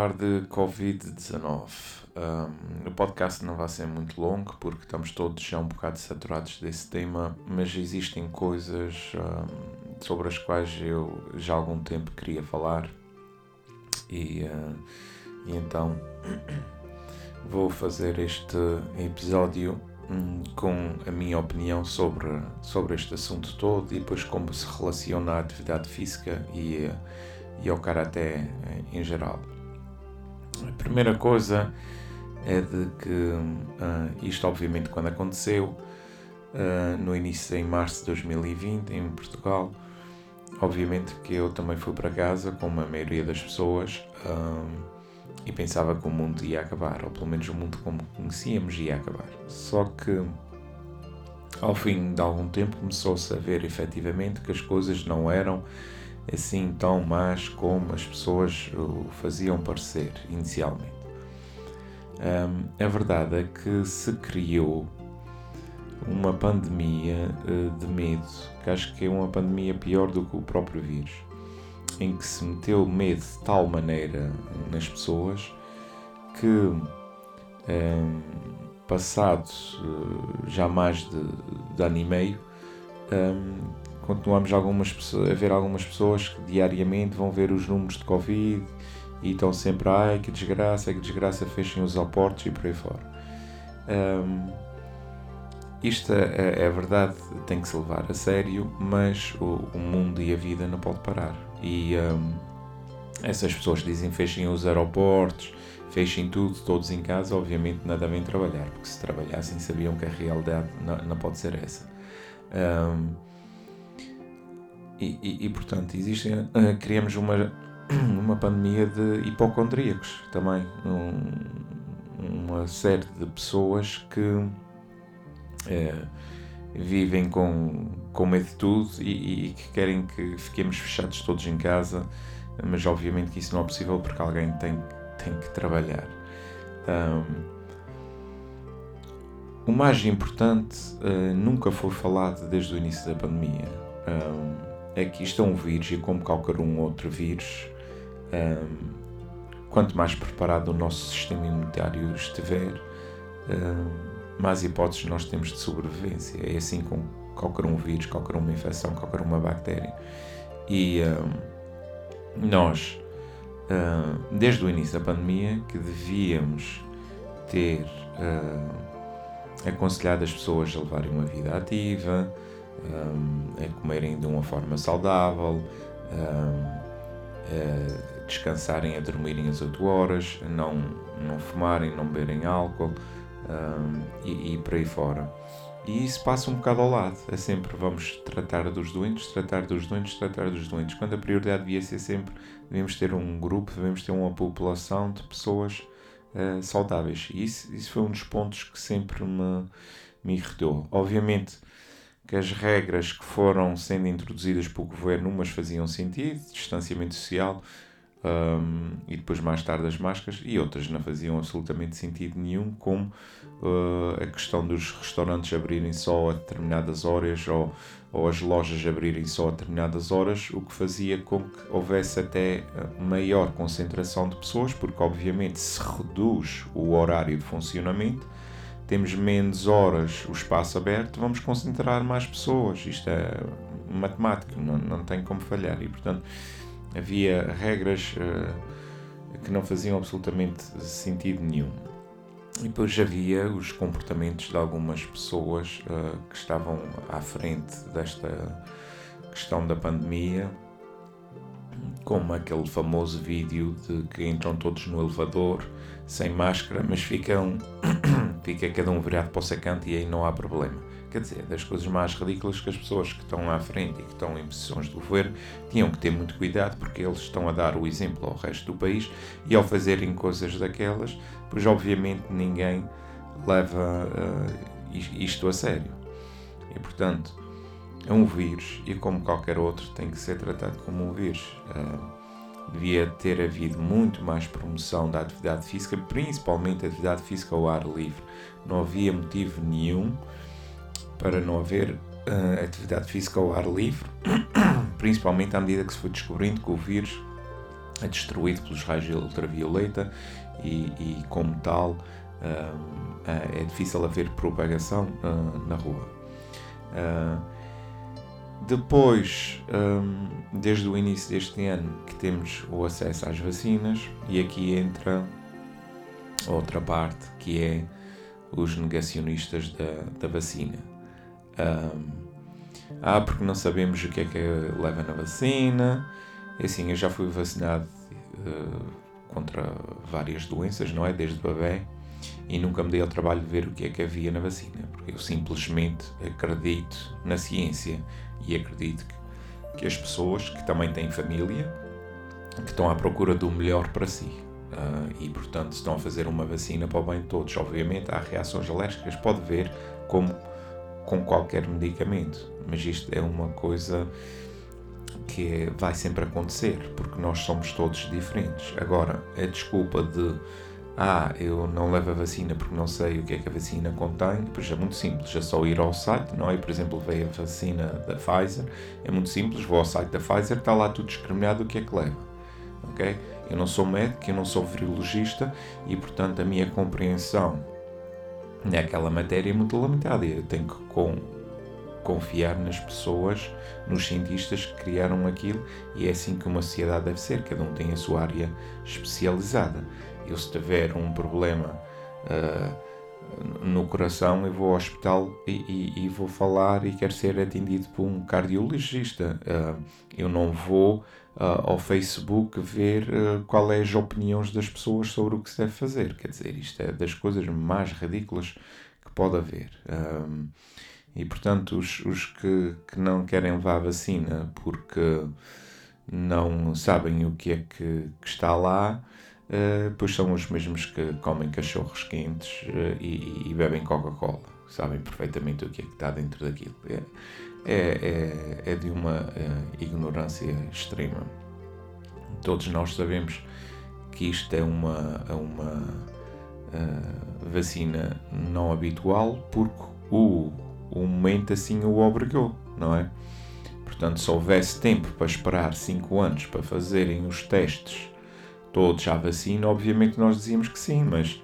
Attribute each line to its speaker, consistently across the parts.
Speaker 1: Falar de Covid-19. Um, o podcast não vai ser muito longo porque estamos todos já um bocado saturados desse tema, mas existem coisas um, sobre as quais eu já há algum tempo queria falar e, uh, e então vou fazer este episódio um, com a minha opinião sobre, sobre este assunto todo e depois como se relaciona à atividade física e e ao karaté em geral. A primeira coisa é de que uh, isto, obviamente, quando aconteceu, uh, no início, em março de 2020, em Portugal, obviamente que eu também fui para casa, como a maioria das pessoas, uh, e pensava que o mundo ia acabar, ou pelo menos o mundo como conhecíamos ia acabar. Só que, ao fim de algum tempo, começou-se a ver efetivamente que as coisas não eram assim tão más como as pessoas o faziam parecer inicialmente. Um, a verdade é que se criou uma pandemia uh, de medo, que acho que é uma pandemia pior do que o próprio vírus, em que se meteu medo de tal maneira nas pessoas que, um, passado uh, já mais de, de ano e meio, um, continuamos algumas a ver algumas pessoas que diariamente vão ver os números de Covid e estão sempre, ai que desgraça, que desgraça, fechem os aportes e por aí fora. Um, isto é, é, verdade, tem que se levar a sério, mas o, o mundo e a vida não pode parar. E um, essas pessoas dizem fechem os aeroportos, fechem tudo, todos em casa, obviamente nada bem trabalhar, porque se trabalhassem sabiam que a realidade não, não pode ser essa. Um, e, e, e, portanto, existem, uh, criamos uma, uma pandemia de hipocondríacos também. Um, uma série de pessoas que uh, vivem com, com medo de tudo e, e, que querem que fiquemos fechados todos em casa, mas obviamente que isso não é possível porque alguém tem, tem que trabalhar. Um, o mais importante uh, nunca foi falado desde o início da pandemia. Um, é que isto é um vírus e como qualquer um outro vírus, um, quanto mais preparado o nosso sistema imunitário estiver, um, mais hipóteses nós temos de sobrevivência. É assim com qualquer um vírus, qualquer uma infecção, qualquer uma bactéria. E um, nós, desde o início da pandemia, que devíamos ter aconselhado as pessoas a levarem uma vida ativa, um, a comerem de uma forma saudável, um, a descansarem, a dormirem as 8 horas, não, não fumarem, não beberem álcool um, e, e por aí fora. E isso passa um bocado ao lado. É sempre vamos tratar dos doentes, tratar dos doentes, tratar dos doentes. Quando a prioridade devia ser sempre, devemos ter um grupo, devemos ter uma população de pessoas uh, saudáveis. E isso, isso foi um dos pontos que sempre me, me irritou. Obviamente, que as regras que foram sendo introduzidas pelo governo, umas faziam sentido, distanciamento social, um, e depois mais tarde as máscaras, e outras não faziam absolutamente sentido nenhum, como uh, a questão dos restaurantes abrirem só a determinadas horas ou, ou as lojas abrirem só a determinadas horas, o que fazia com que houvesse até maior concentração de pessoas, porque obviamente se reduz o horário de funcionamento temos menos horas o espaço aberto, vamos concentrar mais pessoas. Isto é matemático, não, não tem como falhar. E, portanto, havia regras uh, que não faziam absolutamente sentido nenhum. E depois havia os comportamentos de algumas pessoas uh, que estavam à frente desta questão da pandemia, como aquele famoso vídeo de que entram todos no elevador sem máscara, mas ficam, fica cada um virado para o secante e aí não há problema. Quer dizer, das coisas mais ridículas que as pessoas que estão à frente e que estão em posições de governo tinham que ter muito cuidado porque eles estão a dar o exemplo ao resto do país e ao fazerem coisas daquelas, pois obviamente ninguém leva uh, isto a sério. E portanto, é um vírus e como qualquer outro tem que ser tratado como um vírus. Uh, devia ter havido muito mais promoção da atividade física, principalmente atividade física ao ar livre. Não havia motivo nenhum para não haver uh, atividade física ao ar livre, principalmente à medida que se foi descobrindo que o vírus é destruído pelos raios ultravioleta e, e como tal, uh, é difícil haver propagação uh, na rua. Depois, um, desde o início deste ano, que temos o acesso às vacinas, e aqui entra outra parte que é os negacionistas da, da vacina. Um, ah, porque não sabemos o que é que leva na vacina. Assim, eu já fui vacinado uh, contra várias doenças, não é? Desde bebê. E nunca me dei ao trabalho de ver o que é que havia na vacina. Porque eu simplesmente acredito na ciência. E acredito que, que as pessoas que também têm família, que estão à procura do melhor para si. Uh, e portanto estão a fazer uma vacina para o bem de todos. Obviamente há reações alérgicas, pode ver como com qualquer medicamento, mas isto é uma coisa que vai sempre acontecer, porque nós somos todos diferentes. Agora, a desculpa de ah, eu não levo a vacina porque não sei o que é que a vacina contém, pois é muito simples, é só ir ao site, não é? Por exemplo, veio a vacina da Pfizer, é muito simples, vou ao site da Pfizer, está lá tudo discriminado o que é que leva, ok? Eu não sou médico, eu não sou virologista e, portanto, a minha compreensão naquela matéria é muito limitada. Eu tenho que com, confiar nas pessoas, nos cientistas que criaram aquilo, e é assim que uma sociedade deve ser. Cada um tem a sua área especializada. Eu, se tiver um problema uh, no coração, eu vou ao hospital e, e, e, vou falar e quero ser atendido por um cardiologista. Uh, eu não vou uh, ao Facebook ver uh, qual é as opiniões das pessoas sobre o que se deve fazer. Quer dizer, isto é das coisas mais ridículas que pode haver. E portanto, os, os que, que não querem levar a vacina porque não sabem o que é que, que está lá, uh, pois são os mesmos que comem cachorros quentes uh, e, e, bebem Coca-Cola. Sabem perfeitamente o que é que está dentro daquilo. É, é, é, é de uma é, ignorância extrema. Todos nós sabemos que isto é uma, é uma uh, vacina não habitual porque o, o momento assim o obrigou, não é? Portanto, se houvesse tempo para esperar 5 anos para fazerem os testes todos à vacina, obviamente nós dizíamos que sim, mas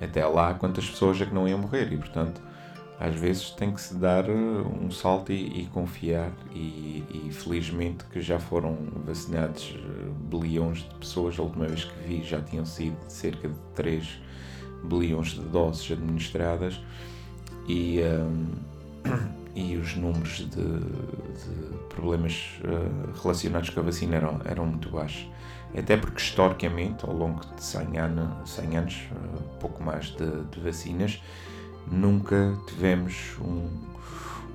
Speaker 1: até lá quantas pessoas é que não iam morrer? E, portanto, às vezes tem que se dar eh, um salto e, e confiar. E, e, felizmente que já foram vacinados eh, bilhões de pessoas, a última vez que vi já tinham sido cerca de 3 bilhões de doses administradas. E, um, e os números de, de problemas relacionados com a vacina eram, eram muito baixos. Até porque historicamente, ao longo de 100 anos, 100 anos uh, pouco mais de, de vacinas, nunca tivemos um,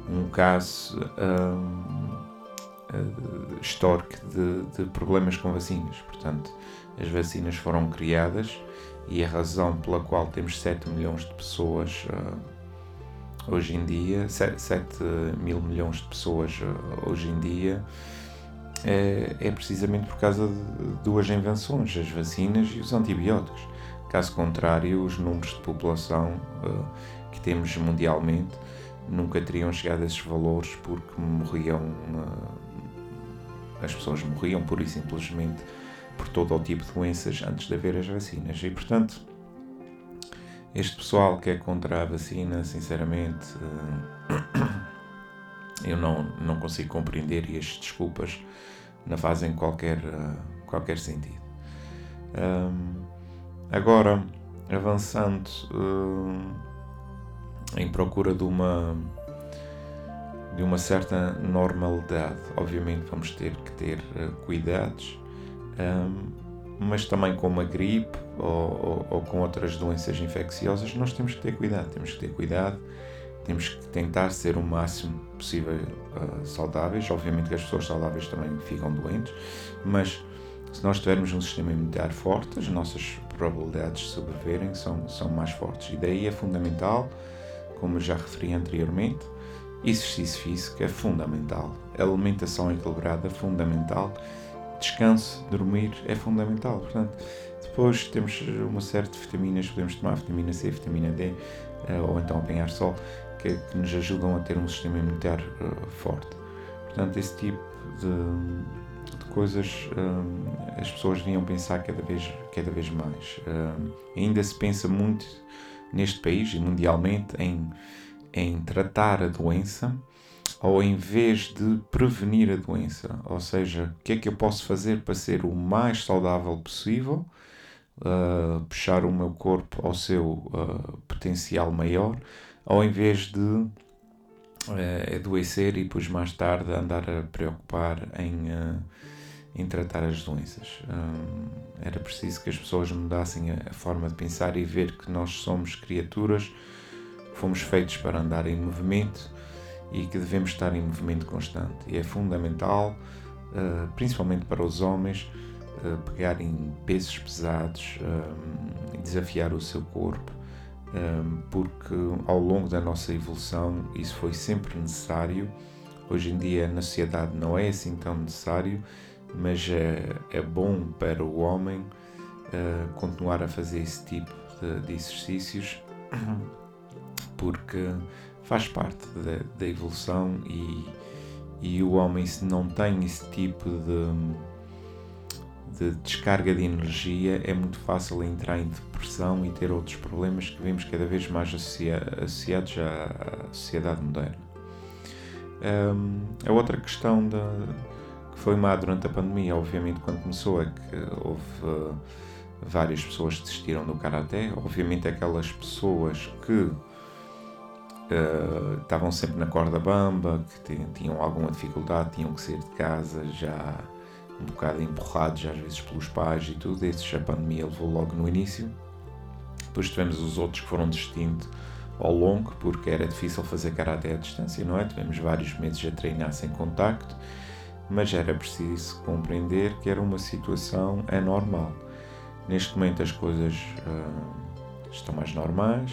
Speaker 1: um caso um, uh, histórico de, de, problemas com vacinas. Portanto, as vacinas foram criadas e a razão pela qual temos 7 milhões de pessoas uh, hoje em dia, 7, 7 mil milhões de pessoas hoje em dia, é, é, precisamente por causa de duas invenções, as vacinas e os antibióticos. Caso contrário, os números de população uh, que temos mundialmente nunca teriam chegado a esses valores porque morriam. Uh, as pessoas morriam pura e simplesmente por todo o tipo de doenças antes de haver as vacinas. E portanto, este pessoal que é contra a vacina, sinceramente, uh, eu não, não consigo compreender e as desculpas não fazem qualquer, uh, qualquer sentido. Um, agora, avançando uh, em procura de uma de uma certa normalidade. Obviamente vamos ter que ter uh, cuidados, um, mas também com uma gripe ou, ou, ou, com outras doenças infecciosas nós temos que ter cuidado. Temos que ter cuidado, temos que tentar ser o máximo possível uh, saudáveis. Obviamente que as pessoas saudáveis também ficam doentes, mas se nós tivermos um sistema imunitário forte, as nossas probabilidades de sobreviverem são, são mais fortes. E daí é fundamental, como já referi anteriormente, exercício físico é fundamental, alimentação equilibrada é fundamental, descanso, dormir é fundamental. Portanto, depois temos uma série de vitaminas, podemos tomar vitamina C, vitamina D, eh, ou então apanhar sol, que, que nos ajudam a ter um sistema imunitário uh, forte. Portanto, esse tipo de, de coisas eh, as pessoas deviam pensar cada vez, cada vez mais. Um, ainda se pensa muito neste país e mundialmente em, em tratar a doença ou em vez de prevenir a doença. Ou seja, o que é que eu posso fazer para ser o mais saudável possível, uh, puxar o meu corpo ao seu uh, potencial maior ao invés de uh, adoecer e depois mais tarde andar a preocupar em, uh, em tratar as doenças. Um, era preciso que as pessoas mudassem a, a, forma de pensar e ver que nós somos criaturas, fomos feitos para andar em movimento e que devemos estar em movimento constante. E é fundamental, uh, principalmente para os homens, pegarem pesos pesados, um, desafiar o seu corpo porque ao longo da nossa evolução isso foi sempre necessário. Hoje em dia na sociedade não é assim tão necessário, mas é, é bom para o homem uh, continuar a fazer esse tipo de, de exercícios porque faz parte da, da evolução e, e o homem se não tem esse tipo de de descarga de energia, é muito fácil entrar em depressão e ter outros problemas que vemos cada vez mais associados à sociedade moderna. Um, a outra questão de, que foi má durante a pandemia, obviamente, quando começou, é que houve uh, várias pessoas que desistiram do karaté. Obviamente, aquelas pessoas que uh, estavam sempre na corda bamba, que tinham alguma dificuldade, tinham que sair de casa já um bocado empurrados às vezes pelos pais e tudo, esses a pandemia levou logo no início. Depois tivemos os outros que foram desistindo ao longo, porque era difícil fazer karate à distância, não é? Tivemos vários meses a treinar sem contacto, mas era preciso compreender que era uma situação anormal. Neste momento as coisas uh, estão mais normais,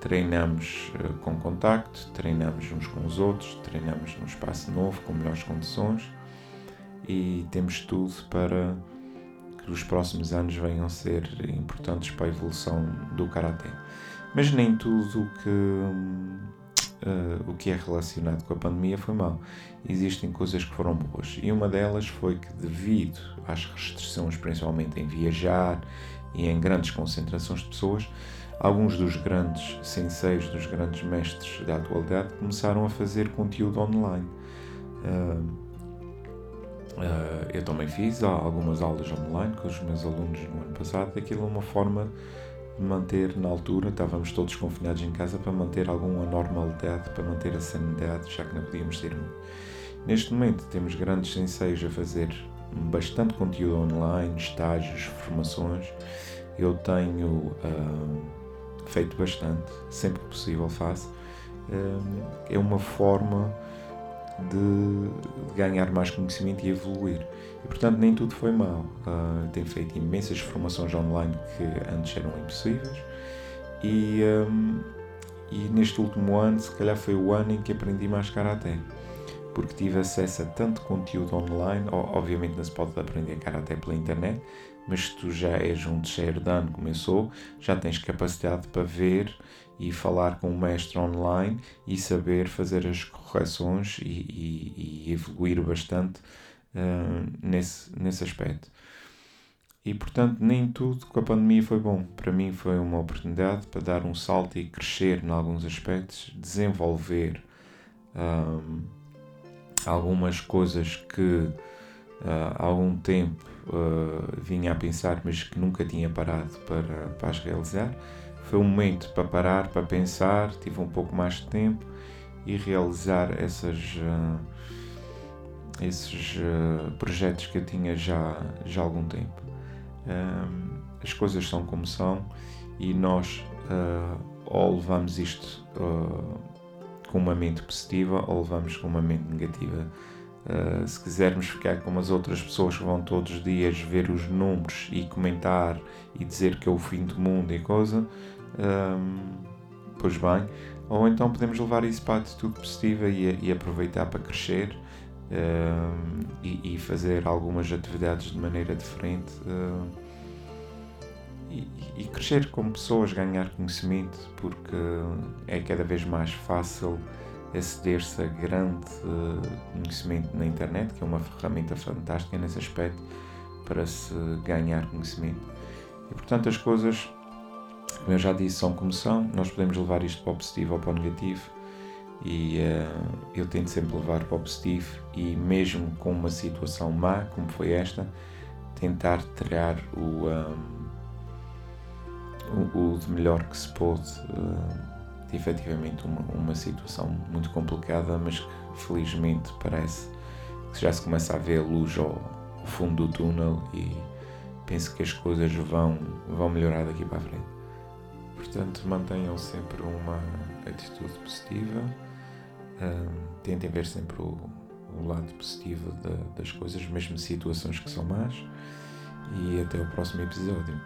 Speaker 1: treinamos uh, com contacto, treinamos uns com os outros, treinamos num espaço novo, com melhores condições e temos tudo para que os próximos anos venham a ser importantes para a evolução do Karaté. Mas nem tudo que, uh, o que é relacionado com a pandemia foi mau. Existem coisas que foram boas e uma delas foi que, devido às restrições, principalmente em viajar e em grandes concentrações de pessoas, alguns dos grandes senseis, dos grandes mestres da atualidade começaram a fazer conteúdo online. Uh, eu também fiz algumas aulas online com os meus alunos no ano passado. Aquilo é uma forma de manter na altura, estávamos todos confinados em casa para manter alguma normalidade, para manter a sanidade, já que não podíamos ter. Neste momento temos grandes senseis a fazer bastante conteúdo online, estágios, formações. Eu tenho uh, feito bastante, sempre que possível faço. Uh, é uma forma de, ganhar mais conhecimento e evoluir. E, portanto, nem tudo foi mal. Uh, tenho feito imensas formações online que antes eram impossíveis e, um, e neste último ano, se calhar foi o ano em que aprendi mais Karaté. Porque tive acesso a tanto conteúdo online, obviamente não se pode aprender Karaté pela internet, mas se tu já és um terceiro de ano, começou, já tens capacidade para ver e falar com o mestre online e saber fazer as correções e, e, e evoluir bastante uh, nesse, nesse aspecto. E portanto, nem tudo com a pandemia foi bom. Para mim, foi uma oportunidade para dar um salto e crescer em alguns aspectos, desenvolver um, algumas coisas que uh, há algum tempo uh, vinha a pensar, mas que nunca tinha parado para, para as realizar. Foi um momento para parar, para pensar, tive um pouco mais de tempo e realizar essas, uh, esses uh, projetos que eu tinha já, já há algum tempo. Um, as coisas são como são e nós ou levamos isto com uma mente positiva ou levamos com uma mente negativa. Uh, se quisermos ficar como as outras pessoas que vão todos os dias ver os números e comentar e dizer que é o fim do mundo e coisa, ah, pois bem, ou então podemos levar isso para a atitude positiva e, e aproveitar para crescer um, e, e, fazer algumas atividades de maneira diferente uh, e, e, crescer como pessoas, ganhar conhecimento, porque é cada vez mais fácil aceder-se a grande conhecimento na internet, que é uma ferramenta fantástica nesse aspecto para se ganhar conhecimento. E portanto as coisas, como eu já disse, são como são, nós podemos levar isto para o positivo ou para o negativo e uh, eu tento sempre levar para o positivo e mesmo com uma situação má como foi esta, tentar tirar o, um, o, o, de melhor que se pôde. Uh, efetivamente uma, uma situação muito complicada, mas que felizmente parece que já se começa a ver a luz ao, ao fundo do túnel e penso que as coisas vão, vão melhorar daqui para a frente. Portanto, mantenham sempre uma atitude positiva, um, tentem ver sempre o, o lado positivo das coisas, mesmo situações que são más, e até o próximo episódio.